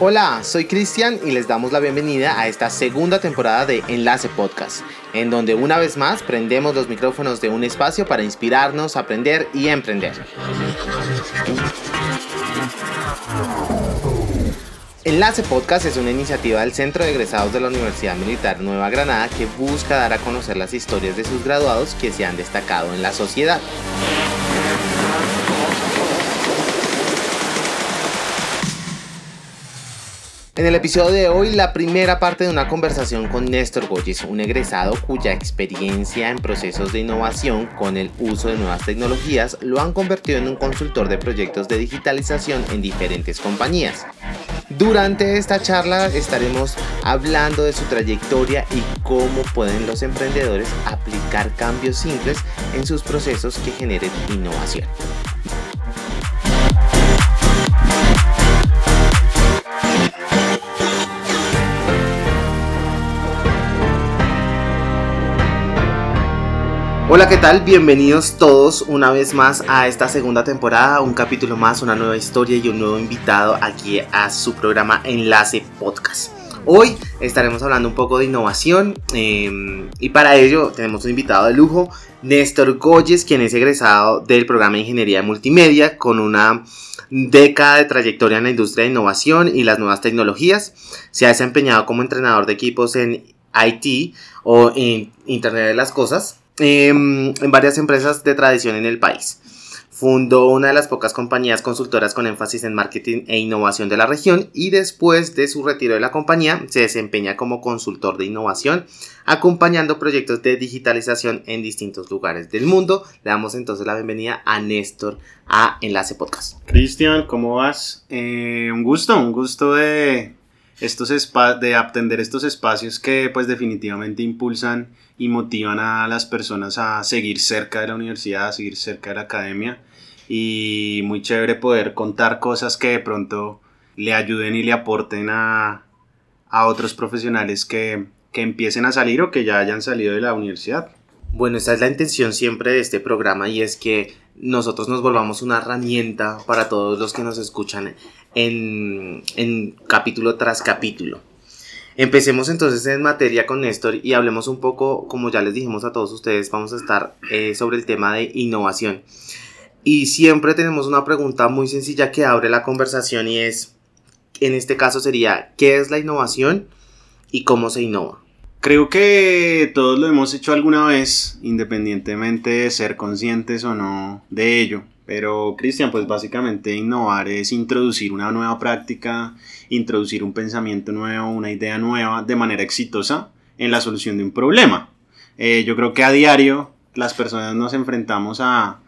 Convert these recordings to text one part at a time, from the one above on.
Hola, soy Cristian y les damos la bienvenida a esta segunda temporada de Enlace Podcast, en donde una vez más prendemos los micrófonos de un espacio para inspirarnos, aprender y emprender. Enlace Podcast es una iniciativa del Centro de Egresados de la Universidad Militar Nueva Granada que busca dar a conocer las historias de sus graduados que se han destacado en la sociedad. En el episodio de hoy, la primera parte de una conversación con Néstor Goyes, un egresado cuya experiencia en procesos de innovación con el uso de nuevas tecnologías lo han convertido en un consultor de proyectos de digitalización en diferentes compañías. Durante esta charla estaremos hablando de su trayectoria y cómo pueden los emprendedores aplicar cambios simples en sus procesos que generen innovación. Hola, ¿qué tal? Bienvenidos todos una vez más a esta segunda temporada, un capítulo más, una nueva historia y un nuevo invitado aquí a su programa Enlace Podcast. Hoy estaremos hablando un poco de innovación em, y para ello tenemos un invitado de lujo, Néstor Goyes, quien es egresado del programa de Ingeniería de Multimedia con una década de trayectoria en la industria de innovación y las nuevas tecnologías. Se ha desempeñado como entrenador de equipos en IT o en Internet de las Cosas Em, en varias empresas de tradición en el país. Fundó una de las pocas compañías consultoras con énfasis en marketing e innovación de la región y después de su retiro de la compañía se desempeña como consultor de innovación acompañando proyectos de digitalización en distintos lugares del mundo. Le damos entonces la bienvenida a Néstor a Enlace Podcast. Cristian, ¿cómo vas? Eh, un gusto, un gusto de, estos de atender estos espacios que pues definitivamente impulsan y motivan a las personas a seguir cerca de la universidad, a seguir cerca de la academia y muy chévere poder contar cosas que de pronto le ayuden y le aporten a, a otros profesionales que, que empiecen a salir o que ya hayan salido de la universidad. Bueno, esa es la intención siempre de este programa y es que nosotros nos volvamos una herramienta para todos los que nos escuchan en, capítulo tras capítulo. Empecemos entonces en materia con Néstor y hablemos un poco, como ya les dijimos a todos ustedes, vamos a estar eh, sobre el tema de innovación. Y siempre tenemos una pregunta muy sencilla que abre la conversación y es, en este caso sería, ¿qué es la innovación y cómo se innova? Creo que todos lo hemos hecho alguna vez, independientemente de ser conscientes o no de ello. Pero Cristian, pues básicamente innovar es introducir una nueva práctica, introducir un pensamiento nuevo, una idea nueva de manera exitosa en la solución de un problema. Eh, yo creo que a diario las personas nos enfrentamos a,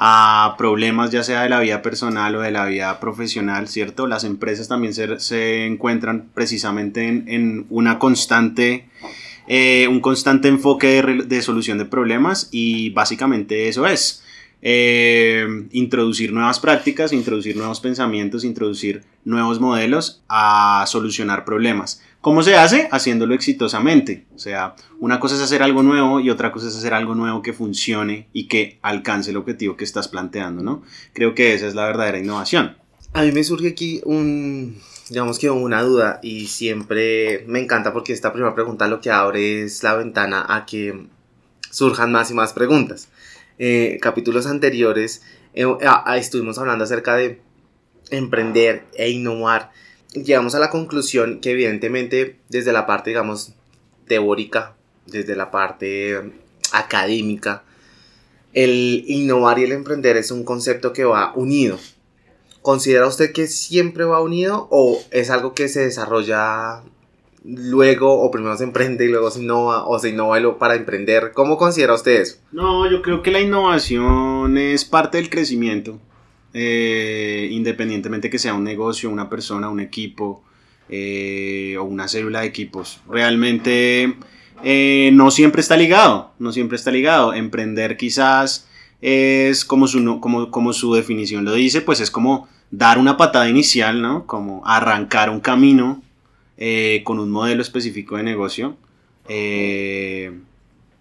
a, problemas ya sea de la vida personal o de la vida profesional, ¿cierto? Las empresas también se, se encuentran precisamente en, en una constante, eh, un constante enfoque de, de solución de problemas y básicamente eso es. Eh, introducir nuevas prácticas, introducir nuevos pensamientos, introducir nuevos modelos a solucionar problemas. ¿Cómo se hace? Haciéndolo exitosamente. O sea, una cosa es hacer algo nuevo y otra cosa es hacer algo nuevo que funcione y que alcance el objetivo que estás planteando, ¿no? Creo que esa es la verdadera innovación. A mí me surge aquí un, digamos que una duda y siempre me encanta porque esta primera pregunta lo que abre es la ventana a que surjan más y más preguntas. Eh, capítulos anteriores eh, estuvimos hablando acerca de emprender e innovar. Llegamos a la conclusión que evidentemente desde la parte, digamos, teórica, desde la parte académica, el innovar y el emprender es un concepto que va unido. ¿Considera usted que siempre va unido o es algo que se desarrolla luego o primero se emprende y luego se innova o se innova para emprender. ¿Cómo considera usted eso? No, yo creo que la innovación es parte del crecimiento, eh, independientemente que sea un negocio, una persona, un equipo eh, o una célula de equipos. Realmente eh, no siempre está ligado, no siempre está ligado. Emprender quizás es como su, como, como su definición lo dice, pues es como dar una patada inicial, ¿no? Como arrancar un camino eh, con un modelo específico de negocio. Eh,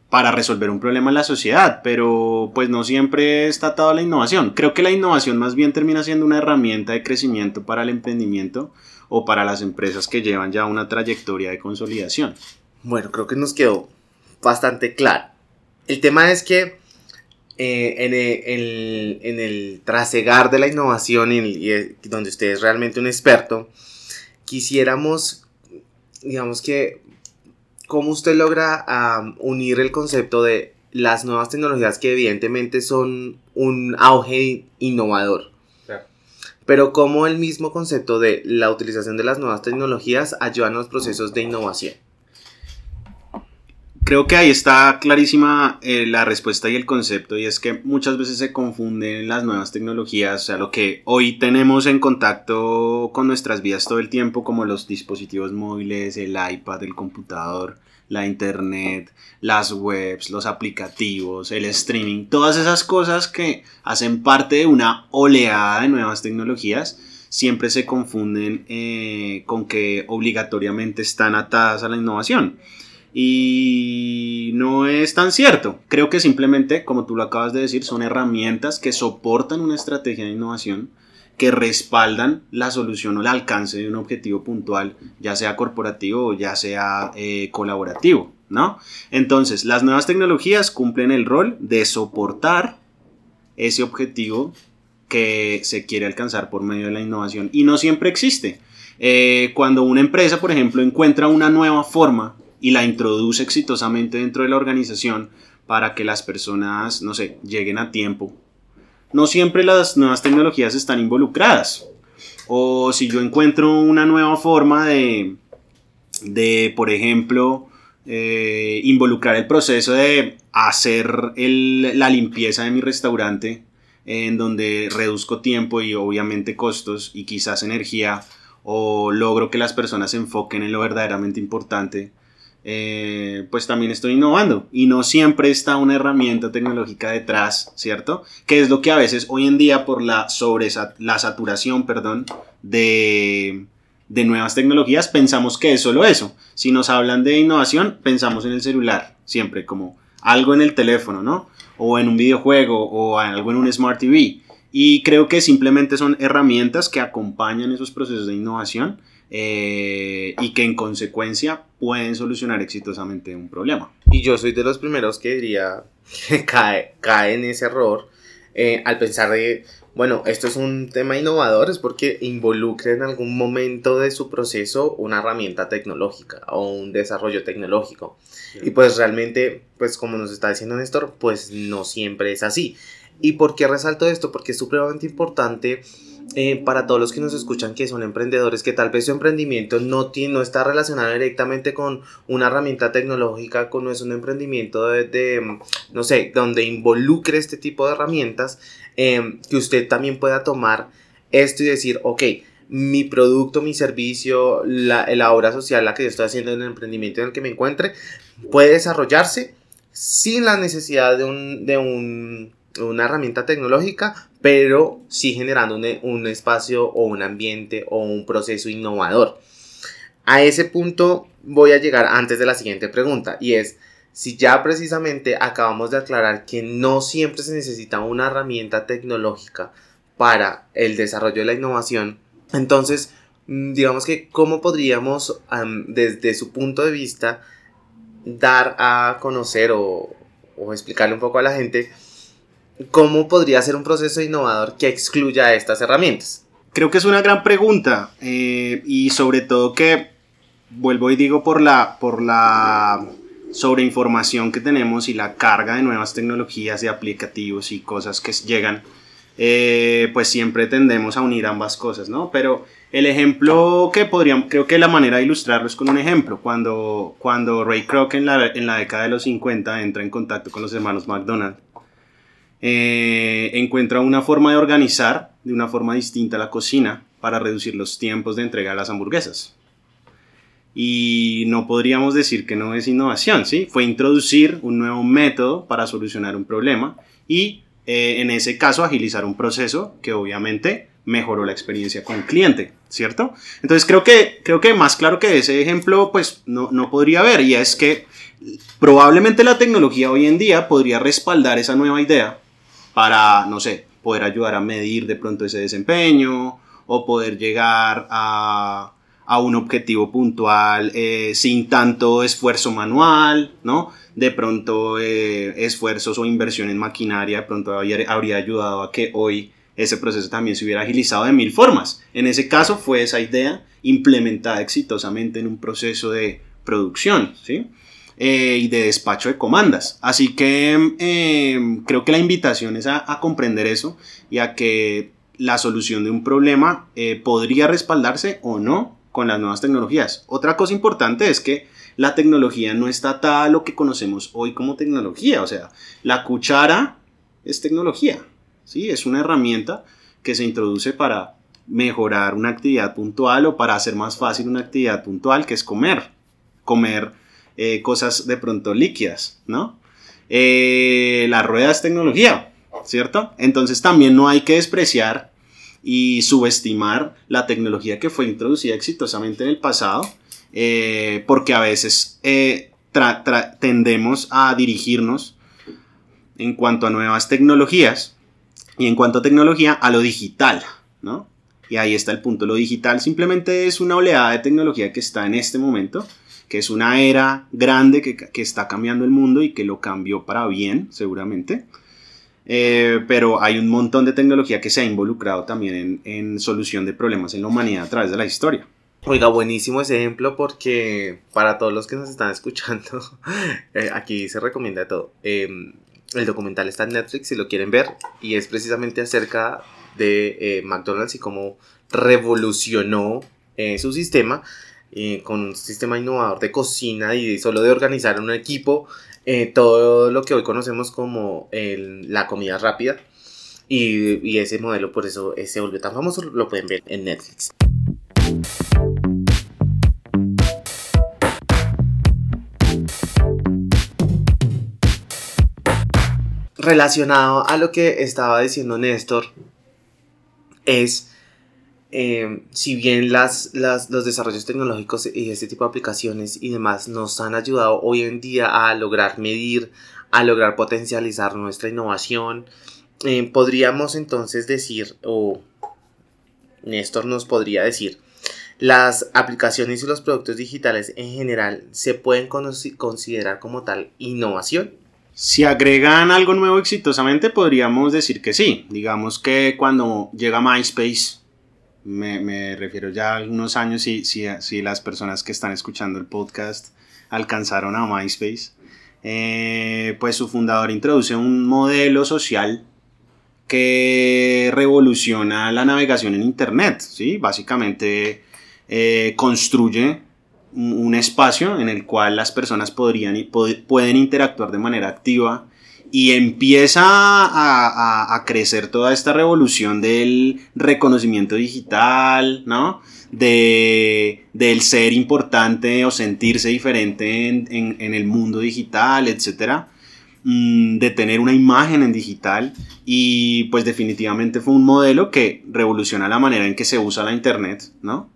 para resolver un problema en la sociedad, pero pues no siempre está atado la innovación. Creo que la innovación más bien termina siendo una herramienta de crecimiento para el emprendimiento o para las empresas que llevan ya una trayectoria de consolidación. Bueno, creo que nos quedó bastante claro. El tema es que eh, en, el, en, el, trasegar de la innovación, y donde usted es realmente un experto, quisiéramos, digamos que, ¿cómo usted logra unir el concepto de las nuevas tecnologías que evidentemente son un auge innovador? Pero cómo el mismo concepto de la utilización de las nuevas tecnologías ayudan a los procesos de innovación. Creo que ahí está clarísima eh, la respuesta y el concepto y es que muchas veces se confunden las nuevas tecnologías, o sea, lo que hoy tenemos en contacto con nuestras vidas todo el tiempo, como los dispositivos móviles, el iPad, el computador, la internet, las webs, los aplicativos, el streaming, todas esas cosas que hacen parte de una oleada de nuevas tecnologías, siempre se confunden eh, con que obligatoriamente están atadas a la innovación. Y no es tan cierto. Creo que simplemente, como tú lo acabas de decir, son herramientas que soportan una estrategia de innovación, que respaldan la solución o el alcance de un objetivo puntual, ya sea corporativo o ya sea eh, colaborativo, ¿no? Entonces, las nuevas tecnologías cumplen el rol de soportar ese objetivo que se quiere alcanzar por medio de la innovación y no siempre existe. Eh, cuando una empresa, por ejemplo, encuentra una nueva forma y la introduce exitosamente dentro de la organización para que las personas, no sé, lleguen a tiempo. No siempre las nuevas tecnologías están involucradas. O si yo encuentro una nueva forma de, de por ejemplo, eh, involucrar el proceso de hacer la limpieza de mi restaurante, en donde reduzco tiempo y obviamente costos y quizás energía, o logro que las personas se enfoquen en lo verdaderamente importante, eh, pues también estoy innovando y no siempre está una herramienta tecnológica detrás, ¿cierto? Que es lo que a veces hoy en día por la sobre la saturación, perdón, de, de nuevas tecnologías pensamos que es solo eso. Si nos hablan de innovación, pensamos en el celular, siempre como algo en el teléfono, ¿no? O en un videojuego o algo en un Smart TV. Y creo que simplemente son herramientas que acompañan esos procesos de innovación eh, y que en consecuencia pueden solucionar exitosamente un problema. Y yo soy de los primeros que diría que cae, cae en ese error eh, al pensar de, bueno, esto es un tema innovador, es porque involucra en algún momento de su proceso una herramienta tecnológica o un desarrollo tecnológico. Y pues realmente, pues como nos está diciendo Néstor, pues no siempre es así. ¿Y por qué resalto esto? Porque es supremamente importante eh, para todos los que nos escuchan que son emprendedores, que tal vez su emprendimiento no, tiene, no está relacionado directamente con una herramienta tecnológica, no es un emprendimiento de, no sé, donde involucre este tipo de herramientas, em, que usted también pueda tomar esto y decir, ok, mi producto, mi servicio, la, la obra social, la que yo estoy haciendo en el emprendimiento en el que me encuentre, puede desarrollarse sin la necesidad de un, de un una herramienta tecnológica, pero sí generando un, espacio o un ambiente o un proceso innovador. A ese punto voy a llegar antes de la siguiente pregunta y es, si ya precisamente acabamos de aclarar que no siempre se necesita una herramienta tecnológica para el desarrollo de la innovación, entonces mm, digamos que cómo podríamos desde su punto de vista dar a conocer o, o explicarle un poco a la gente ¿cómo podría ser un proceso innovador que excluya estas herramientas? Creo que es una gran pregunta eh, y sobre todo que, vuelvo y digo, por la, por la sobreinformación que tenemos y la carga de nuevas tecnologías, de aplicativos y cosas que llegan, eh, pues siempre tendemos a unir ambas cosas, ¿no? Pero el ejemplo que podríamos, creo que la manera de ilustrarlo es con un ejemplo. Cuando, cuando Ray Kroc en la, en la década de los 50 entra en contacto con los hermanos McDonald, eh, encuentra una forma de organizar de una forma distinta la cocina para reducir los tiempos de entrega de las hamburguesas. Y no podríamos decir que no es innovación, ¿sí? Fue introducir un nuevo método para solucionar un problema y eh, en ese caso agilizar un proceso que obviamente mejoró la experiencia con el cliente, ¿cierto? Entonces creo que, creo que más claro que ese ejemplo pues no, no podría haber y es que Probablemente la tecnología hoy en día podría respaldar esa nueva idea para, no sé, poder ayudar a medir de pronto ese desempeño o poder llegar a, a un objetivo puntual eh, sin tanto esfuerzo manual, ¿no? De pronto eh, esfuerzos o inversión en maquinaria, de pronto habría, habría ayudado a que hoy ese proceso también se hubiera agilizado de mil formas. En ese caso fue esa idea implementada exitosamente en un proceso de producción, ¿sí? Eh, y de despacho de comandas. Así que em, creo que la invitación es a, comprender eso y a que la solución de un problema eh, podría respaldarse o no con las nuevas tecnologías. Otra cosa importante es que la tecnología no está atada lo que conocemos hoy como tecnología. O sea, la cuchara es tecnología, ¿sí? Es una herramienta que se introduce para mejorar una actividad puntual o para hacer más fácil una actividad puntual que es comer. Comer eh, cosas de pronto líquidas, ¿no? Eh, la rueda es tecnología, ¿cierto? Entonces también no hay que despreciar y subestimar la tecnología que fue introducida exitosamente en el pasado, eh, porque a veces tendemos a dirigirnos en cuanto a nuevas tecnologías y en cuanto a tecnología a lo digital, ¿no? Y ahí está el punto, lo digital simplemente es una oleada de tecnología que está en este momento que es una era grande que, está cambiando el mundo y que lo cambió para bien, seguramente. Eh, pero hay un montón de tecnología que se ha involucrado también en, solución de problemas en la humanidad a través de la historia. Oiga, buenísimo ese ejemplo porque para todos los que nos están escuchando, eh, aquí se recomienda todo. Em, el documental está en Netflix si lo quieren ver y es precisamente acerca de eh, McDonald's y cómo revolucionó su sistema eh, con un sistema innovador de cocina y solo de organizar un equipo, eh, todo lo que hoy conocemos como la comida rápida. Y, y, ese modelo por eso se volvió tan famoso, lo pueden ver en Netflix. Relacionado a lo que estaba diciendo Néstor, es Em, si bien las, los desarrollos tecnológicos y este tipo de aplicaciones y demás nos han ayudado hoy en día a lograr medir, a lograr potencializar nuestra innovación, em, podríamos entonces decir, o Néstor nos podría decir, las aplicaciones y los productos digitales en general se pueden considerar como tal innovación. Si agregan algo nuevo exitosamente, podríamos decir que sí. Digamos que cuando llega MySpace, me, refiero ya a algunos años, si, si, las personas que están escuchando el podcast alcanzaron a MySpace, eh, pues su fundador introduce un modelo social que revoluciona la navegación en Internet, ¿sí? Básicamente eh, construye un espacio en el cual las personas podrían, pueden interactuar de manera activa y empieza a, crecer toda esta revolución del reconocimiento digital, ¿no? De, del ser importante o sentirse diferente en, el mundo digital, etc. Mm, de tener una imagen en digital y pues definitivamente fue un modelo que revoluciona la manera en que se usa la internet, ¿no?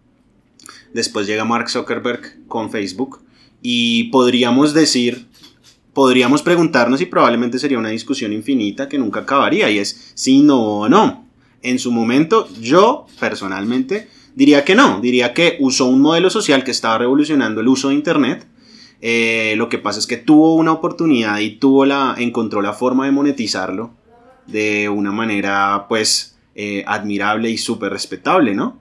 Después llega Mark Zuckerberg con Facebook y podríamos decir podríamos preguntarnos y probablemente sería una discusión infinita que nunca acabaría y es si no o no. En su momento yo personalmente diría que no, diría que usó un modelo social que estaba revolucionando el uso de Internet. Eh, lo que pasa es que tuvo una oportunidad y tuvo la, encontró la forma de monetizarlo de una manera pues eh, admirable y súper respetable, ¿no?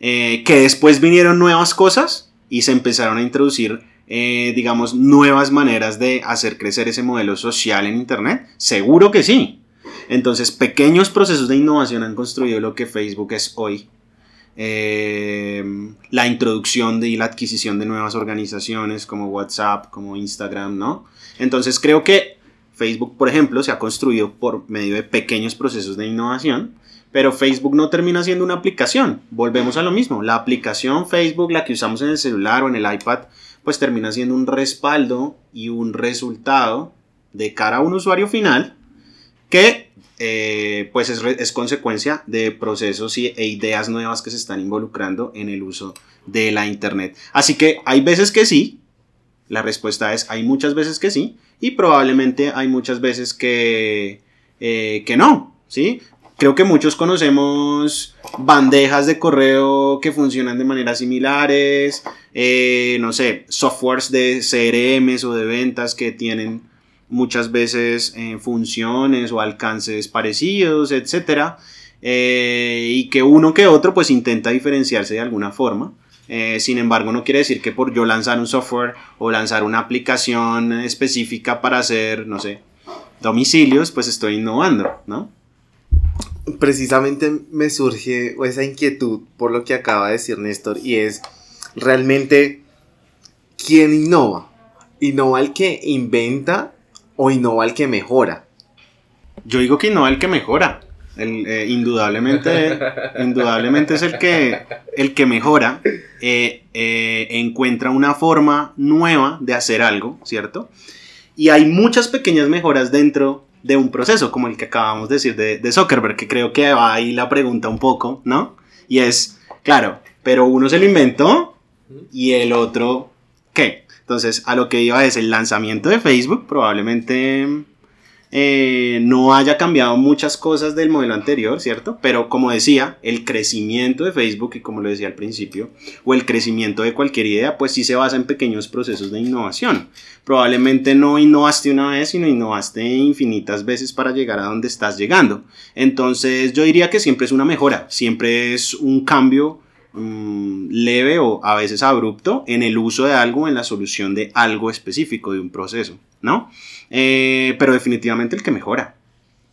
Eh, que después vinieron nuevas cosas y se empezaron a introducir eh, digamos, nuevas maneras de hacer crecer ese modelo social en Internet? Seguro que sí. Entonces, pequeños procesos de innovación han construido lo que Facebook es hoy. Eh, la introducción de, y la adquisición de nuevas organizaciones como WhatsApp, como Instagram, ¿no? Entonces, creo que Facebook, por ejemplo, se ha construido por medio de pequeños procesos de innovación, pero Facebook no termina siendo una aplicación. Volvemos a lo mismo. La aplicación Facebook, la que usamos en el celular o en el iPad, pues termina siendo un respaldo y un resultado de cara a un usuario final que eh, pues es, consecuencia de procesos y, e ideas nuevas que se están involucrando en el uso de la internet. Así que hay veces que sí, La respuesta es hay muchas veces que sí y probablemente hay muchas veces que, eh, que no, ¿sí? Creo que muchos conocemos bandejas de correo que funcionan de maneras similares, eh, no sé, softwares de CRMs o de ventas que tienen muchas veces eh, funciones o alcances parecidos, etc. Eh, y que uno que otro pues intenta diferenciarse de alguna forma. sin embargo, no quiere decir que por yo lanzar un software o lanzar una aplicación específica para hacer, no sé, domicilios, pues estoy innovando, ¿no? Precisamente me surge esa inquietud por lo que acaba de decir Néstor y es realmente quién innova. ¿Innova el que inventa o innova el que mejora? Yo digo que innova el que mejora. Eh, indudablemente, indudablemente es el que, el que mejora, eh, eh, encuentra una forma nueva de hacer algo, ¿cierto? Y hay muchas pequeñas mejoras dentro de un proceso, como el que acabamos de decir de, Zuckerberg, que creo que va ahí la pregunta un poco, ¿no? Y es, claro, pero uno se lo inventó y el otro, ¿qué? Entonces, a lo que iba es el lanzamiento de Facebook, probablemente eh, no haya cambiado muchas cosas del modelo anterior, ¿cierto? Pero como decía, el crecimiento de Facebook, y como lo decía al principio, o el crecimiento de cualquier idea, pues sí se basa en pequeños procesos de innovación. Probablemente no innovaste una vez, sino innovaste infinitas veces para llegar a donde estás llegando. Entonces yo diría que siempre es una mejora, siempre es un cambio mm, leve o a veces abrupto en el uso de algo, en la solución de algo específico, de un proceso, ¿no? Eh, pero definitivamente el que mejora.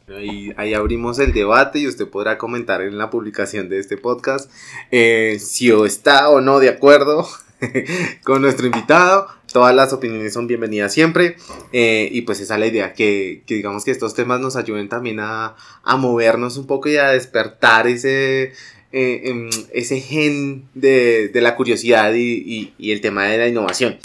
Ahí, ahí, abrimos el debate y usted podrá comentar en la publicación de este podcast eh, si está o no de acuerdo con nuestro invitado. Todas las opiniones son bienvenidas siempre. Eh, y pues esa es la idea, que, que, digamos que estos temas nos ayuden también a, a movernos un poco y a despertar ese, em, ese gen de, la curiosidad y, el tema de la innovación.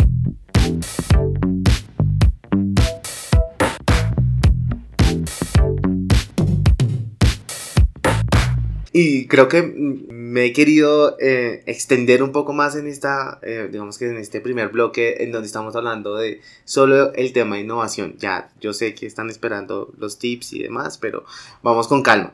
Y creo que me he querido eh, extender un poco más en esta, eh, digamos que en este primer bloque en donde estamos hablando de solo el tema de innovación. Ya, yo sé que están esperando los tips y demás, pero vamos con calma.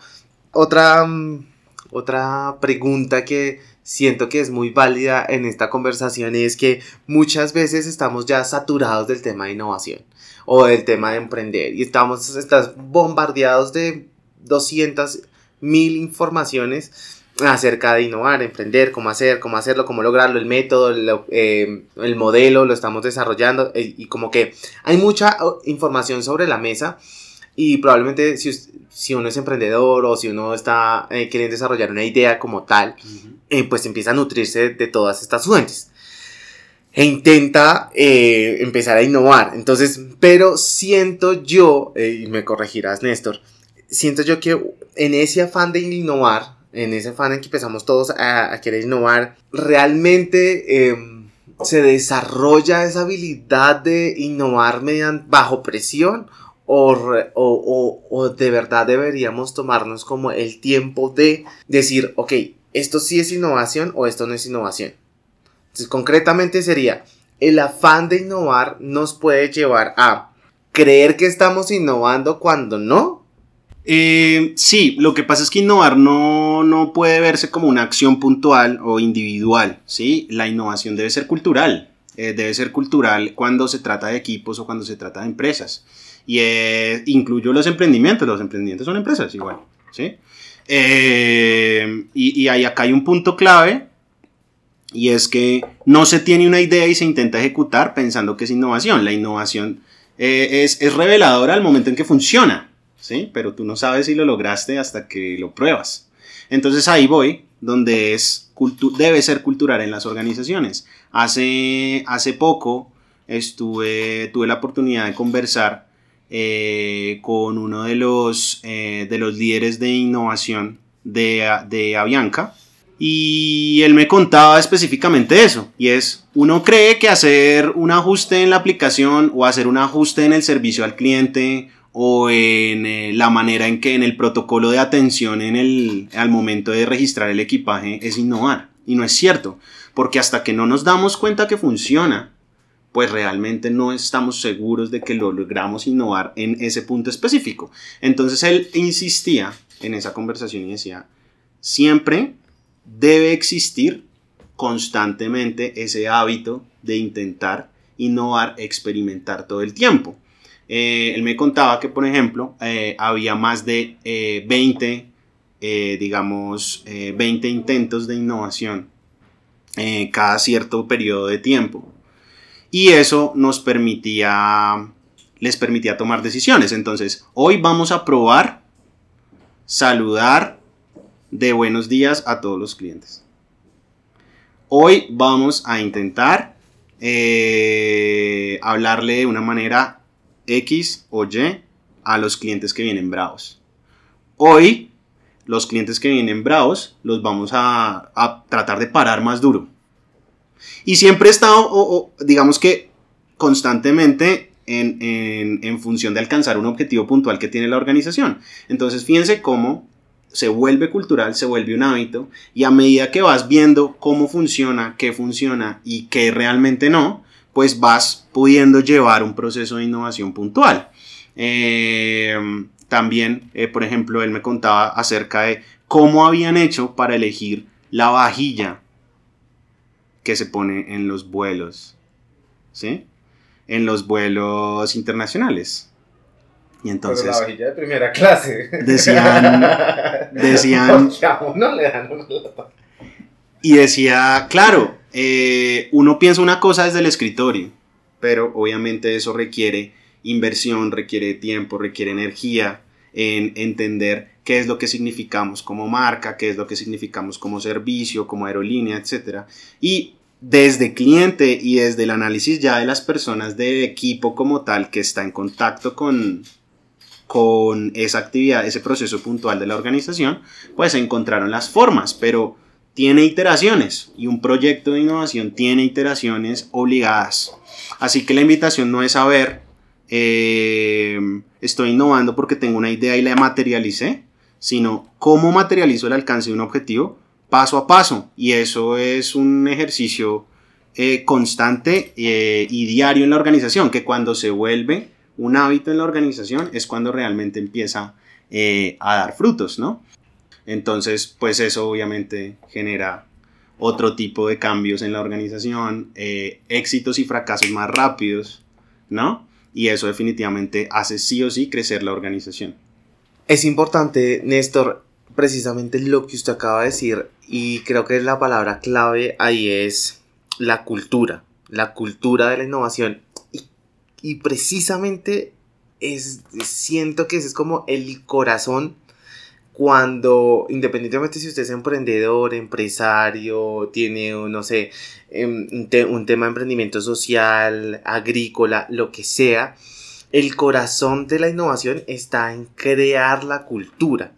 Otra, mm, otra pregunta que siento que es muy válida en esta conversación es que muchas veces estamos ya saturados del tema de innovación o del tema de emprender y estamos estás bombardeados de 200 mil informaciones acerca de innovar, emprender, cómo hacer, cómo hacerlo, cómo lograrlo, el método, eh, el modelo, lo estamos desarrollando eh, y como que hay mucha información sobre la mesa y probablemente si, si uno es emprendedor o si uno está eh, queriendo desarrollar una idea como tal, pues empieza a nutrirse de todas estas fuentes e intenta empezar a innovar. Entonces, pero siento yo, y me corregirás Néstor, siento yo que en ese afán de innovar, en ese afán en que empezamos todos a, querer innovar, realmente em, se desarrolla esa habilidad de innovar mediante, bajo presión o, o, o, de verdad deberíamos tomarnos como el tiempo de decir, ok, esto sí es innovación o esto no es innovación. Entonces, concretamente sería, el afán de innovar nos puede llevar a creer que estamos innovando cuando no, eh, sí, lo que pasa es que innovar no, no puede verse como una acción puntual o individual, ¿sí? La innovación debe ser cultural, eh, debe ser cultural cuando se trata de equipos o cuando se trata de empresas. Y eh, incluyo los emprendimientos, los emprendimientos son empresas igual, ¿sí? Eh, y, ahí acá hay un punto clave y es que no se tiene una idea y se intenta ejecutar pensando que es innovación. La innovación es, es reveladora al momento en que funciona. ¿sí? Pero tú no sabes si lo lograste hasta que lo pruebas. Entonces ahí voy, donde es debe ser cultural en las organizaciones. Hace, hace poco estuve, tuve la oportunidad de conversar eh, con uno de los, eh, de los líderes de innovación de, de Avianca y él me contaba específicamente eso, y es, uno cree que hacer un ajuste en la aplicación o hacer un ajuste en el servicio al cliente o en eh, la manera en que en el protocolo de atención en el, al momento de registrar el equipaje es innovar. Y no es cierto, porque hasta que no nos damos cuenta que funciona, pues realmente no estamos seguros de que lo logramos innovar en ese punto específico. Entonces él insistía en esa conversación y decía, siempre debe existir constantemente ese hábito de intentar innovar, experimentar todo el tiempo. Eh, él me contaba que, por ejemplo, eh, había más de 20, eh, digamos, 20 intentos de innovación cada cierto periodo de tiempo. Y eso nos permitía, les permitía tomar decisiones. Entonces, hoy vamos a probar saludar de buenos días a todos los clientes. Hoy vamos a intentar hablarle de una manera X o Y a los clientes que vienen bravos. Hoy, los clientes que vienen bravos los vamos a, tratar de parar más duro. Y siempre he estado, digamos que constantemente en, en, función de alcanzar un objetivo puntual que tiene la organización. Entonces, fíjense cómo se vuelve cultural, se vuelve un hábito, y a medida que vas viendo cómo funciona, qué funciona y qué realmente no, pues vas pudiendo llevar un proceso de innovación puntual. Eh, también, eh, por ejemplo, él me contaba acerca de cómo habían hecho para elegir la vajilla que se pone en los vuelos, ¿sí? En los vuelos internacionales. Y entonces... la vajilla de primera clase. Decían... decían... le dan y decía, claro, eh, uno piensa una cosa desde el escritorio, pero obviamente eso requiere inversión, requiere tiempo, requiere energía en entender qué es lo que significamos como marca, qué es lo que significamos como servicio, como aerolínea, etc. Y desde cliente y desde el análisis ya de las personas de equipo como tal que está en contacto con, con esa actividad, ese proceso puntual de la organización, pues encontraron las formas, pero tiene iteraciones y un proyecto de innovación tiene iteraciones obligadas. Así que la invitación no es saber, eh, estoy innovando porque tengo una idea y la materialicé, sino cómo materializo el alcance de un objetivo paso a paso. Y eso es un ejercicio eh, constante eh, y diario en la organización, que cuando se vuelve un hábito en la organización es cuando realmente empieza a dar frutos, ¿no? Entonces, pues eso obviamente genera otro tipo de cambios en la organización, eh, éxitos y fracasos más rápidos, ¿no? Y eso definitivamente hace sí o sí crecer la organización. Es importante, Néstor, precisamente lo que usted acaba de decir, y creo que la palabra clave ahí es la cultura, la cultura de la innovación. Y, precisamente es, siento que ese es como el corazón cuando, independientemente si usted es emprendedor, empresario, tiene, no sé, em, un, tema de emprendimiento social, agrícola, lo que sea, el corazón de la innovación está en crear la cultura.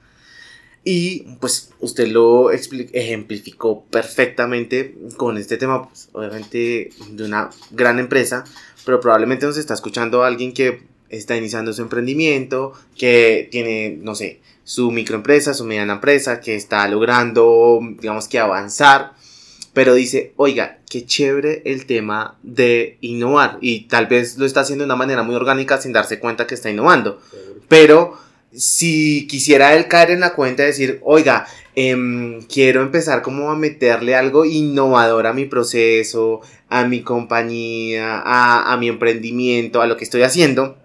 Y pues usted lo ejemplificó perfectamente con este tema, pues, obviamente de una gran empresa, pero probablemente nos está escuchando alguien que está iniciando su emprendimiento, que tiene, no sé, su microempresa, su mediana empresa, que está logrando, digamos que avanzar, pero dice, oiga, qué chévere el tema de innovar y tal vez lo está haciendo de una manera muy orgánica sin darse cuenta que está innovando, pero si quisiera él caer en la cuenta de decir, oiga, em, quiero empezar como a meterle algo innovador a mi proceso, a mi compañía, a, a mi emprendimiento, a lo que estoy haciendo,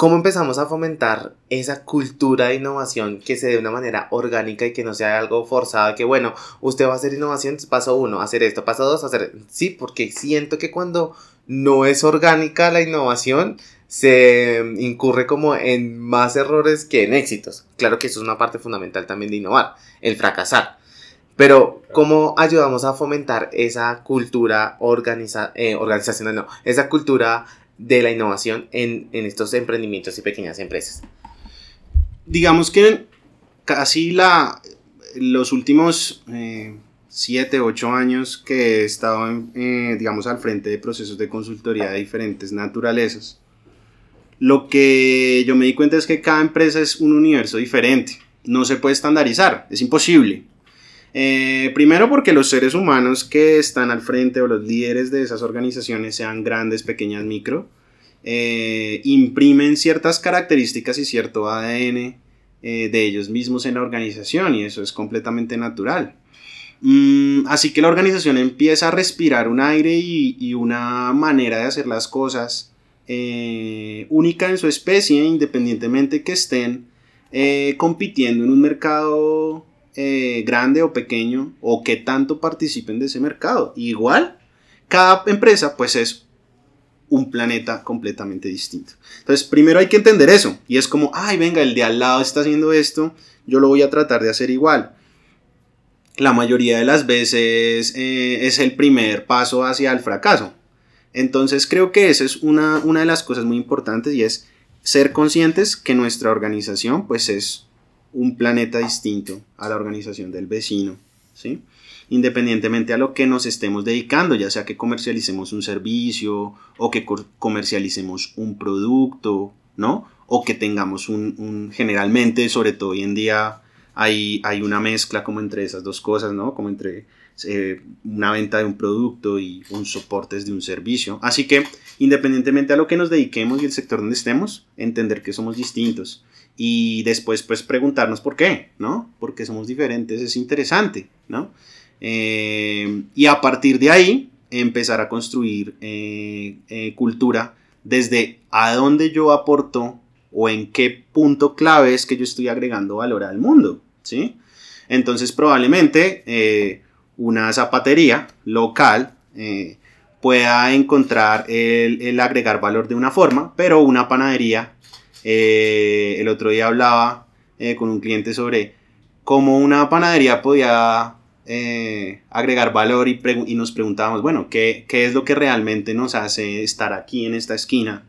¿Cómo empezamos a fomentar esa cultura de innovación que se dé de una manera orgánica y que no sea algo forzado? Que bueno, usted va a hacer innovación, paso uno, hacer esto, paso dos, hacer... Sí, porque siento que cuando no es orgánica la innovación, se incurre como en más errores que en éxitos. Claro que eso es una parte fundamental también de innovar, el fracasar. Pero, ¿cómo ayudamos a fomentar esa cultura eh, organizacional? No, esa cultura de la innovación en, estos emprendimientos y pequeñas empresas? Digamos que casi la, los últimos 7, eh, 8 años que he estado, eh, digamos, al frente de procesos de consultoría de diferentes naturalezas, lo que yo me di cuenta es que cada empresa es un universo diferente. No se puede estandarizar, es imposible. Eh, primero porque los seres humanos que están al frente o los líderes de esas organizaciones, sean grandes, pequeñas, micro, eh, imprimen ciertas características y cierto ADN eh, de ellos mismos en la organización y eso es completamente natural. Mm, así que la organización empieza a respirar un aire y, una manera de hacer las cosas única en su especie, independientemente que estén compitiendo en un mercado eh, grande o pequeño o que tanto participen de ese mercado. igual, cada empresa pues es un planeta completamente distinto. Entonces, primero hay que entender eso. Y es como, ay, venga, el de al lado está haciendo esto, yo lo voy a tratar de hacer igual. La mayoría de las veces eh, es el primer paso hacia el fracaso. Entonces, creo que esa es una, una de las cosas muy importantes y es ser conscientes que nuestra organización pues es un planeta distinto a la organización del vecino, ¿sí? Independientemente a lo que nos estemos dedicando, ya sea que comercialicemos un servicio o que comercialicemos un producto, ¿no? O que tengamos un, generalmente, sobre todo hoy en día, hay, hay una mezcla como entre esas dos cosas, ¿no? Como entre eh, una venta de un producto y un soporte de un servicio. Así que, independientemente a lo que nos dediquemos y el sector donde estemos, entender que somos distintos y después pues preguntarnos por qué, ¿no? Porque somos diferentes, es interesante, ¿no? Eh, y a partir de ahí empezar a construir eh, eh, cultura desde a dónde yo aporto o en qué punto clave es que yo estoy agregando valor al mundo, ¿sí? Entonces probablemente una zapatería local pueda encontrar el, el agregar valor de una forma, pero una panadería eh, el otro día hablaba eh, con un cliente sobre cómo una panadería podía eh, agregar valor y, nos preguntábamos, bueno, ¿qué, es lo que realmente nos hace estar aquí en esta esquina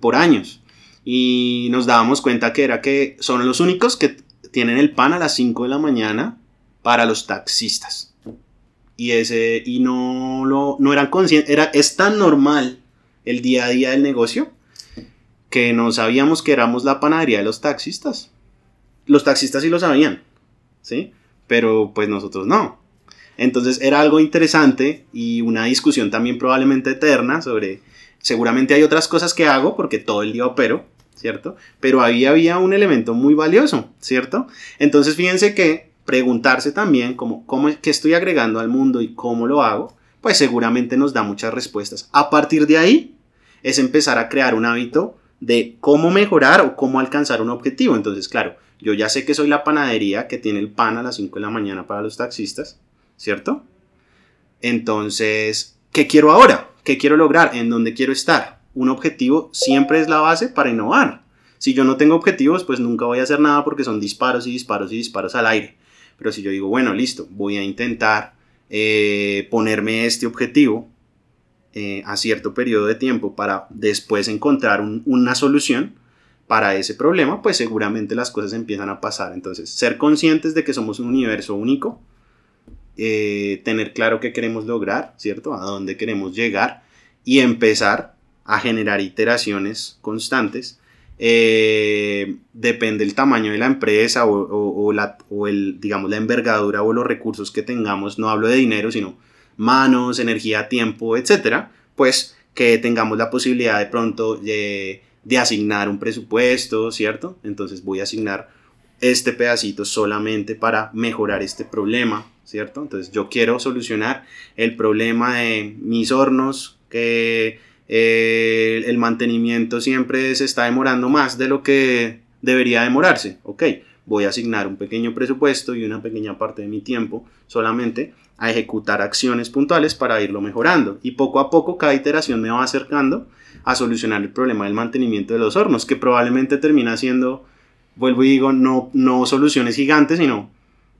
por años? Y nos dábamos cuenta que era que son los únicos que tienen el pan a las 5 de la mañana para los taxistas. Y, ese, y no, lo, no eran conscientes, era, es tan normal el día a día del negocio que no sabíamos que éramos la panadería de los taxistas. Los taxistas sí lo sabían, ¿sí? Pero pues nosotros no. Entonces era algo interesante y una discusión también probablemente eterna sobre, seguramente hay otras cosas que hago porque todo el día opero, ¿cierto? Pero ahí había un elemento muy valioso, ¿cierto? Entonces fíjense que preguntarse también cómo, qué estoy agregando al mundo y cómo lo hago, pues seguramente nos da muchas respuestas. A partir de ahí es empezar a crear un hábito de cómo mejorar o cómo alcanzar un objetivo. Entonces, claro, yo ya sé que soy la panadería que tiene el pan a las 5 de la mañana para los taxistas, ¿cierto? Entonces, ¿qué quiero ahora? ¿Qué quiero lograr? ¿En dónde quiero estar? Un objetivo siempre es la base para innovar. Si yo no tengo objetivos, pues nunca voy a hacer nada porque son disparos y disparos y disparos al aire. Pero si yo digo, bueno, listo, voy a intentar eh, ponerme este objetivo, eh, a cierto periodo de tiempo para después encontrar una solución para ese problema, pues seguramente las cosas empiezan a pasar. Entonces, ser conscientes de que somos un universo único, eh, tener claro qué queremos lograr, ¿cierto? A dónde queremos llegar y empezar a generar iteraciones constantes. Eh, depende del tamaño de la empresa o, o el, digamos, la envergadura o los recursos que tengamos. No hablo de dinero, sino manos, energía, tiempo, etcétera, pues que tengamos la posibilidad de pronto de, asignar un presupuesto, ¿cierto? Entonces voy a asignar este pedacito solamente para mejorar este problema, ¿cierto? Entonces yo quiero solucionar el problema de mis hornos, que eh, el mantenimiento siempre se está demorando más de lo que debería demorarse, ¿ok? Voy a asignar un pequeño presupuesto y una pequeña parte de mi tiempo solamente a ejecutar acciones puntuales para irlo mejorando. Y poco a poco cada iteración me va acercando a solucionar el problema del mantenimiento de los hornos, que probablemente termina siendo, vuelvo y digo, no, no soluciones gigantes, sino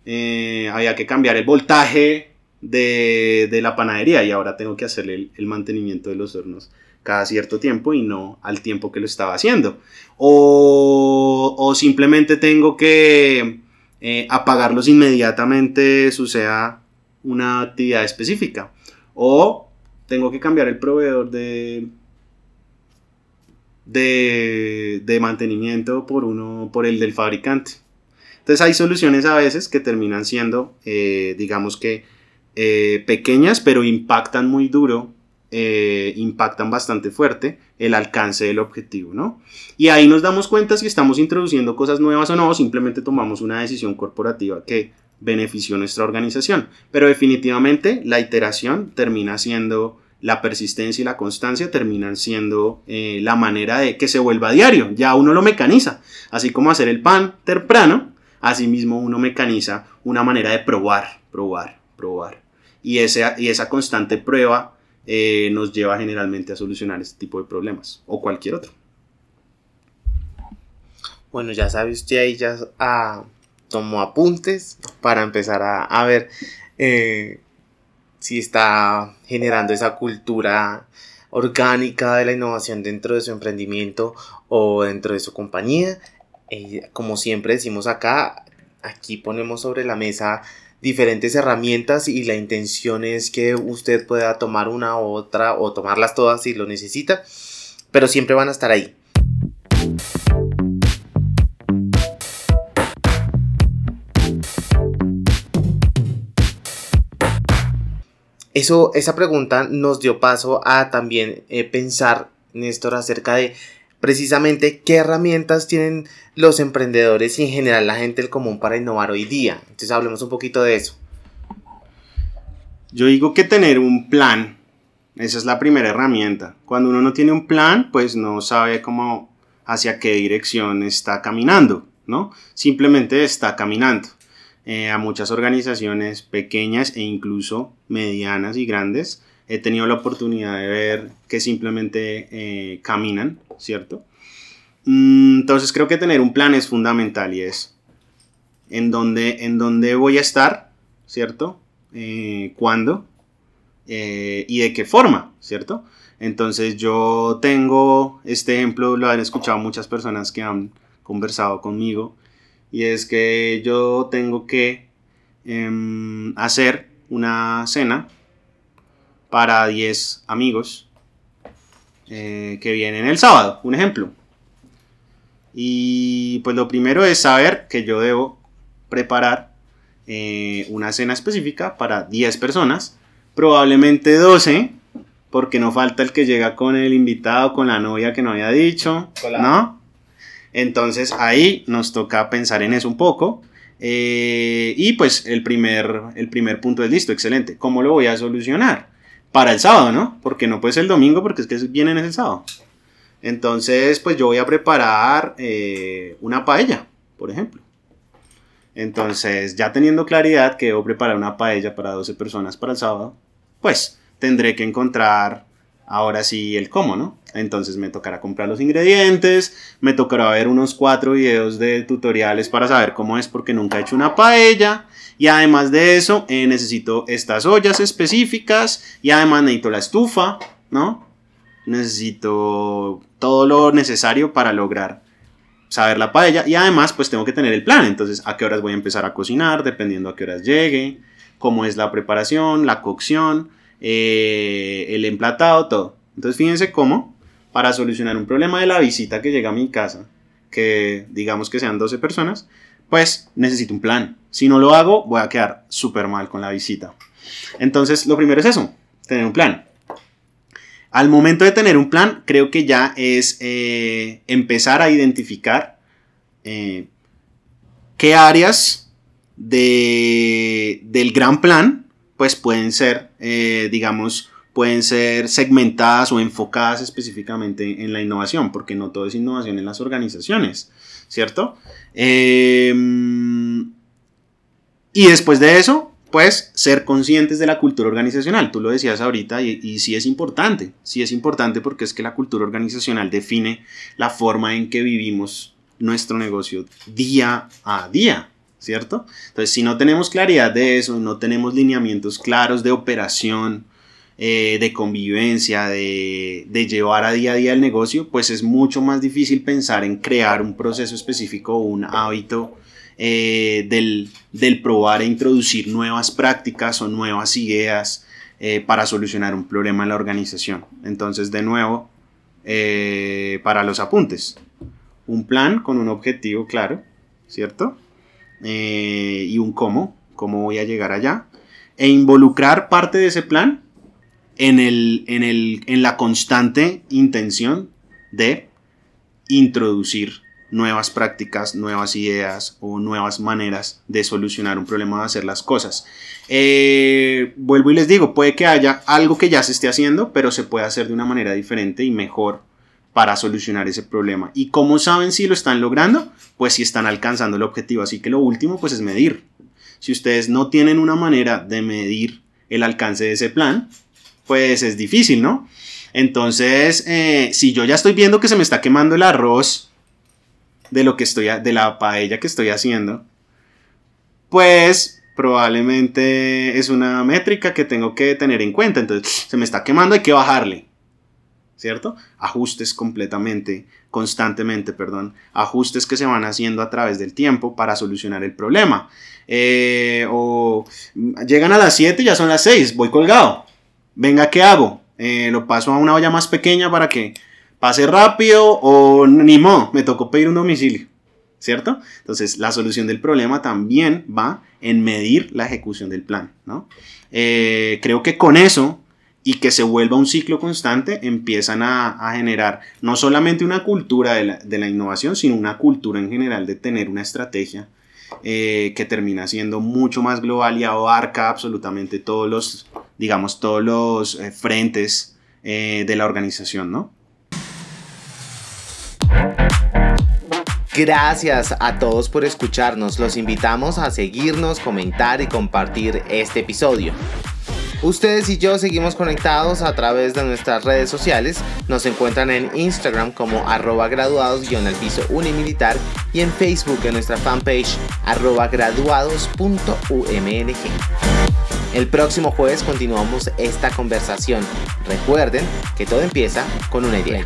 eh, había que cambiar el voltaje de, la panadería y ahora tengo que hacerle el, mantenimiento de los hornos cada cierto tiempo y no al tiempo que lo estaba haciendo. O, simplemente tengo que eh, apagarlos inmediatamente, suceda una actividad específica. O tengo que cambiar el proveedor de, de, mantenimiento por, uno, por el del fabricante. Entonces hay soluciones a veces que terminan siendo, eh, digamos que, eh, pequeñas, pero impactan muy duro, eh, impactan bastante fuerte el alcance del objetivo, ¿no? Y ahí nos damos cuenta si estamos introduciendo cosas nuevas o no, o simplemente tomamos una decisión corporativa que benefició nuestra organización. Pero definitivamente la iteración termina siendo la persistencia y la constancia terminan siendo eh, la manera de que se vuelva diario. Ya uno lo mecaniza. Así como hacer el pan temprano, así mismo uno mecaniza una manera de probar, probar, probar. Y, ese, y esa constante prueba eh, nos lleva generalmente a solucionar este tipo de problemas o cualquier otro. Bueno, ya sabe usted ahí ya ah, tomó apuntes para empezar a, ver eh, si está generando esa cultura orgánica de la innovación dentro de su emprendimiento o dentro de su compañía. Eh, como siempre decimos acá, aquí ponemos sobre la mesa diferentes herramientas y la intención es que usted pueda tomar una u otra o tomarlas todas si lo necesita, pero siempre van a estar ahí. Eso, esa pregunta nos dio paso a también eh, pensar, Néstor, acerca de precisamente qué herramientas tienen los emprendedores y en general la gente del común para innovar hoy día. Entonces hablemos un poquito de eso. Yo digo que tener un plan, esa es la primera herramienta. Cuando uno no tiene un plan, pues no sabe cómo, hacia qué dirección está caminando, ¿no? Simplemente está caminando. Eh, a muchas organizaciones pequeñas e incluso medianas y grandes. He tenido la oportunidad de ver que simplemente eh, caminan, ¿cierto? Mm, entonces creo que tener un plan es fundamental y es en dónde, en voy a estar, ¿cierto? Eh, ¿Cuándo? y de qué forma, ¿cierto? Entonces yo tengo este ejemplo, lo han escuchado muchas personas que han conversado conmigo y es que yo tengo que em, hacer una cena para 10 amigos eh, que vienen el sábado, un ejemplo. Y pues lo primero es saber que yo debo preparar eh, una cena específica para 10 personas, probablemente 12, porque no falta el que llega con el invitado, con la novia que no había dicho, ¿no? Entonces ahí nos toca pensar en eso un poco. Eh, y pues el primer, el primer punto es listo, excelente. ¿Cómo lo voy a solucionar? Para el sábado, ¿no? Porque no puede ser el domingo porque es que vienen el sábado. Entonces, pues yo voy a preparar eh, una paella, por ejemplo. Entonces, ya teniendo claridad que debo preparar una paella para 12 personas para el sábado, pues tendré que encontrar ahora sí el cómo, ¿no? Entonces me tocará comprar los ingredientes, me tocará ver unos cuatro videos de tutoriales para saber cómo es porque nunca he hecho una paella. Y además de eso, eh, necesito estas ollas específicas y además necesito la estufa, ¿no? Necesito todo lo necesario para lograr saber la paella y además pues tengo que tener el plan. Entonces, a qué horas voy a empezar a cocinar, dependiendo a qué horas llegue, cómo es la preparación, la cocción, eh, el emplatado, todo. Entonces, fíjense cómo para solucionar un problema de la visita que llega a mi casa, que digamos que sean 12 personas, pues necesito un plan. Si no lo hago, voy a quedar súper mal con la visita. Entonces, lo primero es eso, tener un plan. Al momento de tener un plan, creo que ya es eh, empezar a identificar eh, qué áreas de, del gran plan, pues pueden ser, eh, digamos, pueden ser segmentadas o enfocadas específicamente en la innovación, porque no todo es innovación en las organizaciones, ¿cierto? Em, y después de eso, pues ser conscientes de la cultura organizacional. Tú lo decías ahorita y, y, sí es importante, sí es importante porque es que la cultura organizacional define la forma en que vivimos nuestro negocio día a día, ¿cierto? Entonces, si no tenemos claridad de eso, no tenemos lineamientos claros de operación, eh, de convivencia, de, llevar a día a día el negocio, pues es mucho más difícil pensar en crear un proceso específico o un hábito eh, del, probar e introducir nuevas prácticas o nuevas ideas eh, para solucionar un problema en la organización. Entonces, de nuevo, para los apuntes, un plan con un objetivo claro, ¿cierto? y un cómo, cómo voy a llegar allá, e involucrar parte de ese plan en, el, en, el, en la constante intención de introducir nuevas prácticas, nuevas ideas o nuevas maneras de solucionar un problema, de hacer las cosas. Eh, vuelvo y les digo, puede que haya algo que ya se esté haciendo, pero se puede hacer de una manera diferente y mejor para solucionar ese problema. ¿Y cómo saben si lo están logrando? Pues si están alcanzando el objetivo. Así que lo último pues es medir. Si ustedes no tienen una manera de medir el alcance de ese plan, pues es difícil, ¿no? Entonces, eh, si yo ya estoy viendo que se me está quemando el arroz de lo que estoy, de la paella que estoy haciendo, pues probablemente es una métrica que tengo que tener en cuenta. Entonces, se me está quemando, hay que bajarle. ¿Cierto? Ajustes completamente, constantemente, perdón. Ajustes que se van haciendo a través del tiempo para solucionar el problema. Eh, o llegan a las 7 y ya son las 6, voy colgado. Venga, ¿qué hago? Eh, lo paso a una olla más pequeña para que pase rápido o ni modo, me tocó pedir un domicilio, ¿cierto? Entonces la solución del problema también va en medir la ejecución del plan, ¿no? Eh, creo que con eso y que se vuelva un ciclo constante, empiezan a, generar no solamente una cultura de la, innovación, sino una cultura en general de tener una estrategia eh, que termina siendo mucho más global y abarca absolutamente todos los, digamos, todos los eh, frentes eh, de la organización, ¿no? Gracias a todos por escucharnos. Los invitamos a seguirnos, comentar y compartir este episodio. Ustedes y yo seguimos conectados a través de nuestras redes sociales. Nos encuentran en Instagram como arroba graduados al piso unimilitar y en Facebook en nuestra fanpage arroba graduados.umng. El próximo jueves continuamos esta conversación. Recuerden que todo empieza con una idea.